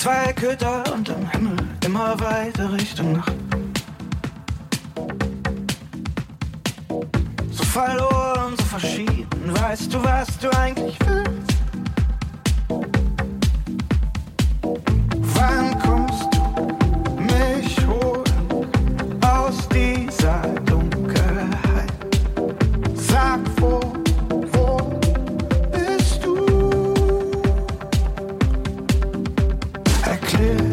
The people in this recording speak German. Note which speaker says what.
Speaker 1: zwei Köter unterm Himmel, immer weiter Richtung Nacht. So verloren, so verschieden, weißt du, was du eigentlich willst? yeah.